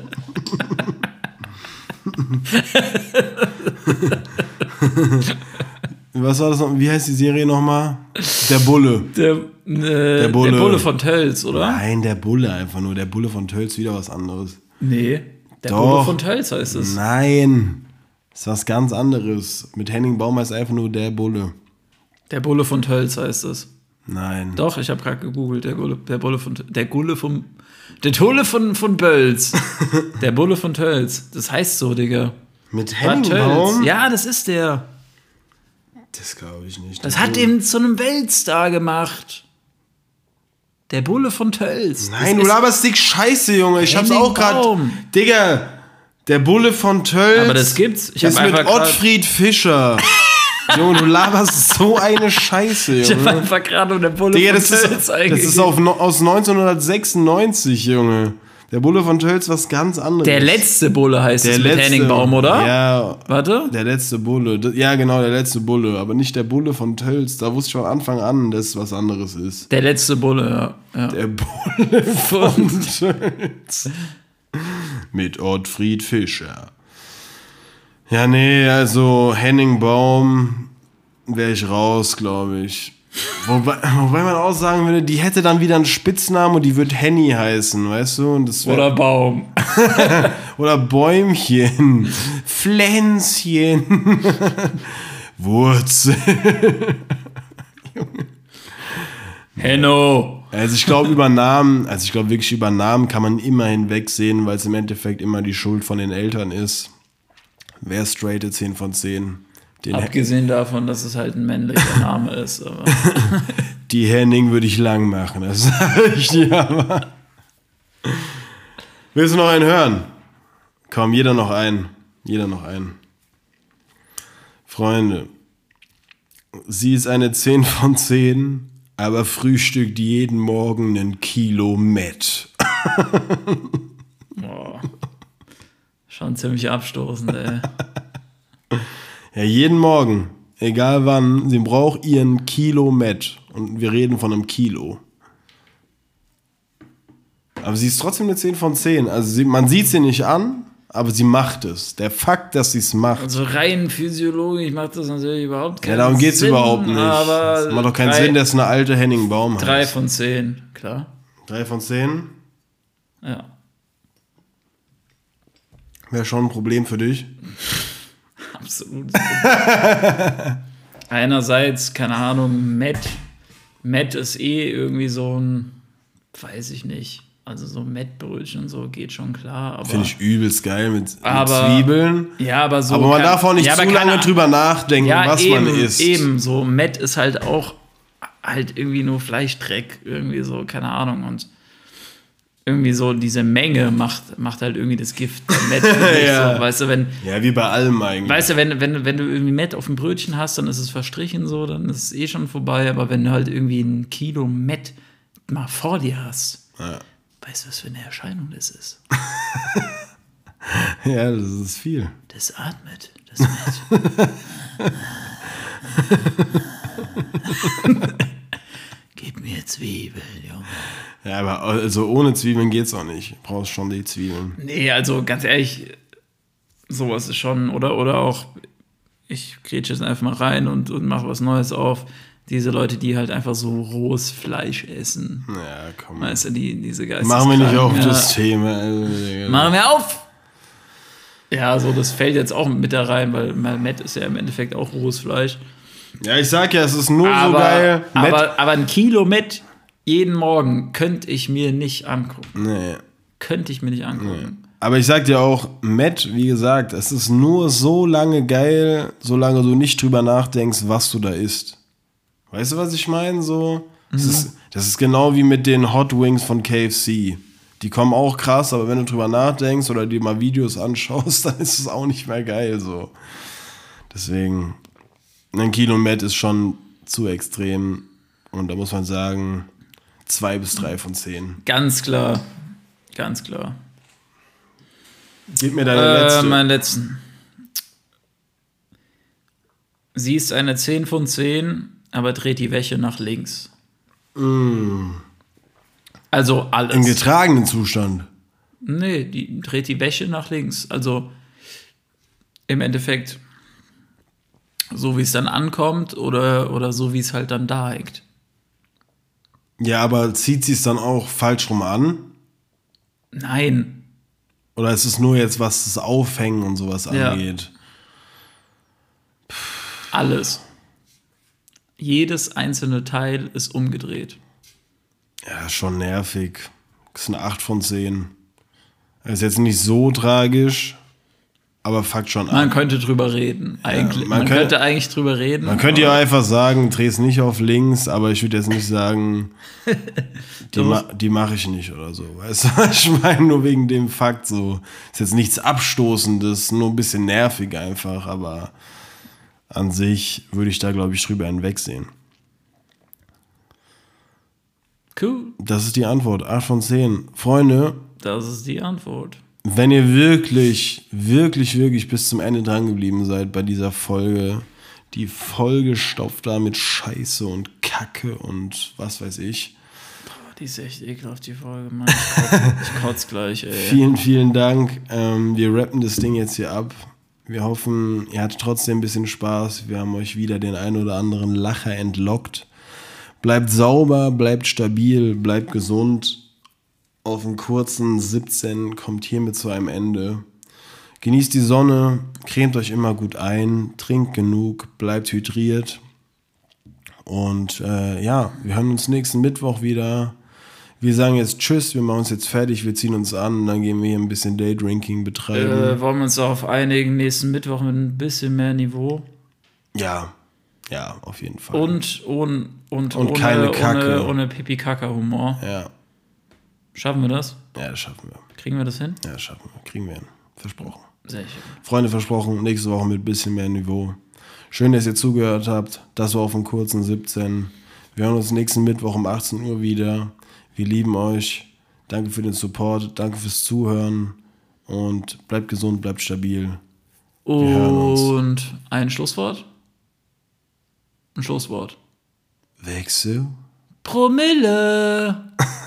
Was war das noch? Wie heißt die Serie nochmal? Der Bulle. Der, äh, der, Bulle. Bulle. von Tölz, oder? Nein, der Bulle einfach nur. Der Bulle von Tölz wieder was anderes. Nee. Der Doch. Bulle von Tölz heißt es. Nein. Das ist was ganz anderes. Mit Henning Baum heißt einfach nur der Bulle. Der Bulle von Tölz heißt es. Nein. Doch, ich habe gerade gegoogelt. Der, Gulle, der Bulle von der Gulle vom. Der Tulle von, von Bölz. der Bulle von Tölz. Das heißt so, Digga. Mit Bad Henning Tölz. Baum? Ja, das ist der. Das glaube ich nicht. Das hat ihn zu einem Weltstar gemacht. Der Bulle von Tölz. Nein, du laberst dick Scheiße, Junge. Ich hab's auch gerade. Digga, der Bulle von Tölz. Aber das gibt's. Ich ist mit Ottfried Fischer. Junge, du laberst so eine Scheiße, Ich habe Junge. einfach gerade um der Bulle Digga, von das Tölz ist, das ist auf, aus 1996, Junge. Der Bulle von Tölz was ganz anderes. Der letzte Bulle heißt Der es letzte, mit Henning Baum, oder? Ja, Warte. der letzte Bulle. Ja, genau, der letzte Bulle. Aber nicht der Bulle von Tölz. Da wusste ich von Anfang an, dass es was anderes ist. Der letzte Bulle, ja. ja. Der Bulle von Tölz. Mit Ottfried Fischer. Ja, nee, also Henning Baum wäre ich raus, glaube ich. Wobei, wobei man auch sagen würde, die hätte dann wieder einen Spitznamen und die wird Henny heißen, weißt du? Und das Oder Baum. oder Bäumchen, Pflänzchen, Wurzel. Henno. Also ich glaube über Namen, also ich glaube wirklich über Namen kann man immer hinwegsehen, weil es im Endeffekt immer die Schuld von den Eltern ist. Wer straighte 10 von 10? Den Abgesehen davon, dass es halt ein männlicher Name ist. Die Henning würde ich lang machen, das sage ich dir aber. Willst du noch einen hören? Komm, jeder noch einen. Jeder noch einen. Freunde, sie ist eine 10 von 10, aber frühstückt jeden Morgen ein Kilo Met. Schon ziemlich abstoßend, ey. Ja, jeden Morgen, egal wann, sie braucht ihren Kilo Met. Und wir reden von einem Kilo. Aber sie ist trotzdem eine 10 von 10. Also sie, man sieht sie nicht an, aber sie macht es. Der Fakt, dass sie es macht. Also rein physiologisch macht das natürlich überhaupt keinen Ja, darum geht es Sinn, überhaupt nicht. Aber das macht doch keinen drei, Sinn, dass eine alte Henning Baum Drei heißt. von zehn, klar. Drei von 10 Ja. Wäre schon ein Problem für dich. Absolut. Einerseits, keine Ahnung, Matt. Matt ist eh irgendwie so ein, weiß ich nicht. Also so Mettbrötchen und so geht schon klar. Aber, Finde ich übelst geil mit, mit Aber- Zwiebeln. ja, aber so. Aber man kann- darf auch nicht ja, zu lange drüber nachdenken, ja, was eben, man isst. Eben, so Matt ist halt auch halt irgendwie nur Fleischdreck, irgendwie so, keine Ahnung. Und irgendwie so diese Menge macht, macht halt irgendwie das Gift. Matt Ja. so, weißt du, wenn, Ja, wie bei allem eigentlich. weißt du, wenn, wenn, wenn du irgendwie Matt auf dem Brötchen hast, dann ist es verstrichen so, dann ist es eh schon vorbei. Aber wenn du halt irgendwie ein Kilo Matt mal vor dir hast, Ja. weißt du, was für eine Erscheinung das ist? ja, das ist viel. Das atmet, das Matt. Mir Zwiebeln, Junge. Ja, aber also ohne Zwiebeln geht's auch nicht. Du brauchst schon die Zwiebeln. Nee, also ganz ehrlich, sowas ist schon, oder, oder auch, ich grätsche jetzt einfach mal rein und, und mache was Neues auf. Diese Leute, die halt einfach so rohes Fleisch essen. Ja, komm. Weißt du, die, diese Geistes Machen wir nicht auf ja. das Thema. Also. Machen wir auf! Ja, so, das fällt jetzt auch mit da rein, weil weil Matt ist ja im Endeffekt auch rohes Fleisch. Ja, ich sag ja, es ist nur Aber, so geil. Aber, aber ein Kilo Matt jeden Morgen könnte ich mir nicht angucken. nee. Könnte ich mir nicht angucken. Aber ich sag dir auch, Matt, wie gesagt, es ist nur so lange geil, solange du nicht drüber nachdenkst, was du da isst. Weißt du, was ich meine? So, Das, ist, das ist genau wie mit den Hot Wings von KFC. Die kommen auch krass, aber wenn du drüber nachdenkst oder dir mal Videos anschaust, dann ist es auch nicht mehr geil so. Deswegen, ein Kilo Met ist schon zu extrem. Und da muss man sagen, zwei bis drei von zehn. Ganz klar. Ganz klar. Gib mir deine Äh, letzte. meinen letzten. Sie ist eine 10 von 10, aber dreht die Wäsche nach links. Also Im alles. getragenen Zustand. Nee, die dreht die Wäsche nach links. Also im Endeffekt so wie es dann ankommt oder, oder so wie es halt dann da hängt. Ja, aber zieht sie es dann auch falsch rum an? Nein. Oder ist es nur jetzt, was das Aufhängen und sowas Ja. angeht? Alles. Jedes einzelne Teil ist umgedreht. Ja, schon nervig. Das ist eine 8 von 10. Ist jetzt nicht so tragisch, aber fuckt schon Man an. könnte drüber reden, eigentlich. man man könnte- könnte eigentlich drüber reden. Man könnte ja einfach sagen, dreh es nicht auf links, aber ich würde jetzt nicht sagen, die, ma die mache ich nicht oder so. Weißt du, ich meine nur wegen dem Fakt so. Ist jetzt nichts Abstoßendes, nur ein bisschen nervig einfach, aber an sich würde ich da, glaube ich, drüber hinwegsehen. Cool, Das ist die Antwort. 8 von 10. Freunde, das ist die Antwort. Wenn ihr wirklich, wirklich, wirklich bis zum Ende dran geblieben seid bei dieser Folge, die vollgestopft da mit Scheiße und Kacke und was weiß ich. Die ist echt ekelhaft, die Folge, Mann. Ich kotz, ich gleich, ey. Vielen, vielen Dank. Ähm, wir rappen das Ding jetzt hier ab. Wir hoffen, ihr hattet trotzdem ein bisschen Spaß. Wir haben euch wieder den ein oder anderen Lacher entlockt. Bleibt sauber, bleibt stabil, bleibt gesund. Auf den kurzen 17 kommt hiermit zu einem Ende. Genießt die Sonne, cremt euch immer gut ein, trinkt genug, bleibt hydriert. Und äh, ja, wir hören uns nächsten Mittwoch wieder. Wir sagen jetzt Tschüss, wir machen uns jetzt fertig, wir ziehen uns an und dann gehen wir hier ein bisschen Daydrinking betreiben. Äh, wollen wir uns darauf einigen, nächsten Mittwoch mit ein bisschen mehr Niveau Ja, ja, auf jeden Fall. und, und, und, Und ohne, keine Kacke. ohne, ohne Pipi-Kaka-Humor. ja, Schaffen wir das? ja, das schaffen wir. Kriegen wir das hin? Ja, das schaffen wir. Kriegen wir hin. Versprochen. Sehr schön. Freunde, versprochen, nächste Woche mit ein bisschen mehr Niveau. Schön, dass ihr zugehört habt. Das war auf dem kurzen 17. Wir hören uns nächsten Mittwoch um 18 Uhr wieder. Wir lieben euch. Danke für den Support. Danke fürs Zuhören. Und bleibt gesund, bleibt stabil. uns. Und ein Schlusswort? Ein Schlusswort. Wechsel. Promille!